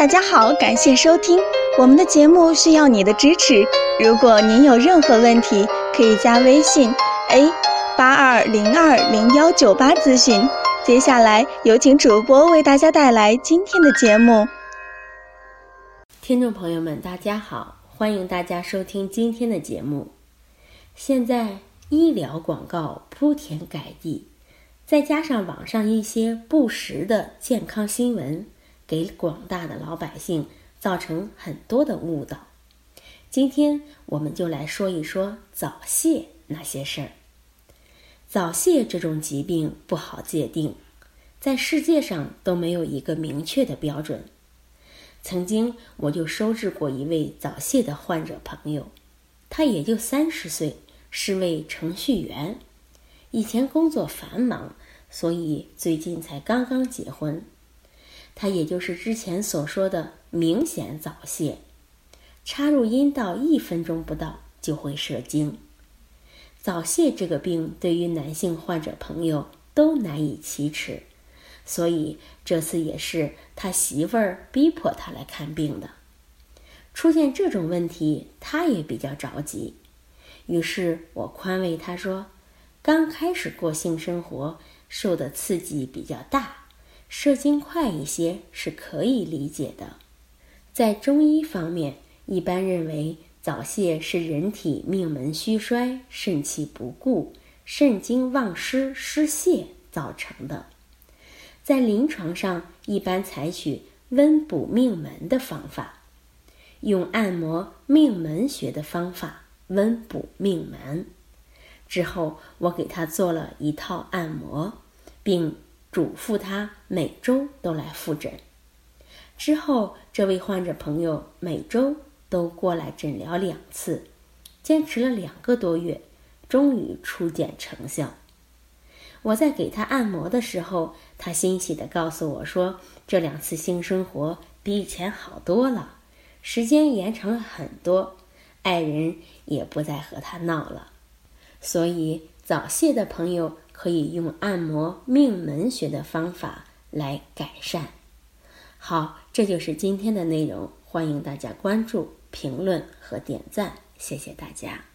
大家好，感谢收听我们的节目，需要你的支持。如果您有任何问题，可以加微信 a 八二零二零幺九八咨询。接下来有请主播为大家带来今天的节目。听众朋友们，大家好，欢迎大家收听今天的节目。现在医疗广告铺天盖地，再加上网上一些不实的健康新闻。给广大的老百姓造成很多的误导。今天我们就来说一说早泄那些事儿。早泄这种疾病不好界定，在世界上都没有一个明确的标准。曾经我就收治过一位早泄的患者朋友，他也就三十岁，是位程序员，以前工作繁忙，所以最近才刚刚结婚。它也就是之前所说的明显早泄，插入阴道一分钟不到就会射精。早泄这个病对于男性患者朋友都难以启齿，所以这次也是他媳妇儿逼迫他来看病的。出现这种问题，他也比较着急，于是我宽慰他说：“刚开始过性生活，受的刺激比较大。”射精快一些是可以理解的，在中医方面，一般认为早泄是人体命门虚衰、肾气不固、肾精旺失失泄造成的。在临床上，一般采取温补命门的方法，用按摩命门穴的方法温补命门。之后，我给他做了一套按摩，并。嘱咐他每周都来复诊。之后，这位患者朋友每周都过来诊疗两次，坚持了两个多月，终于初见成效。我在给他按摩的时候，他欣喜地告诉我说：“这两次性生活比以前好多了，时间延长了很多，爱人也不再和他闹了。”所以，早泄的朋友。可以用按摩命门穴的方法来改善。好，这就是今天的内容，欢迎大家关注、评论和点赞，谢谢大家。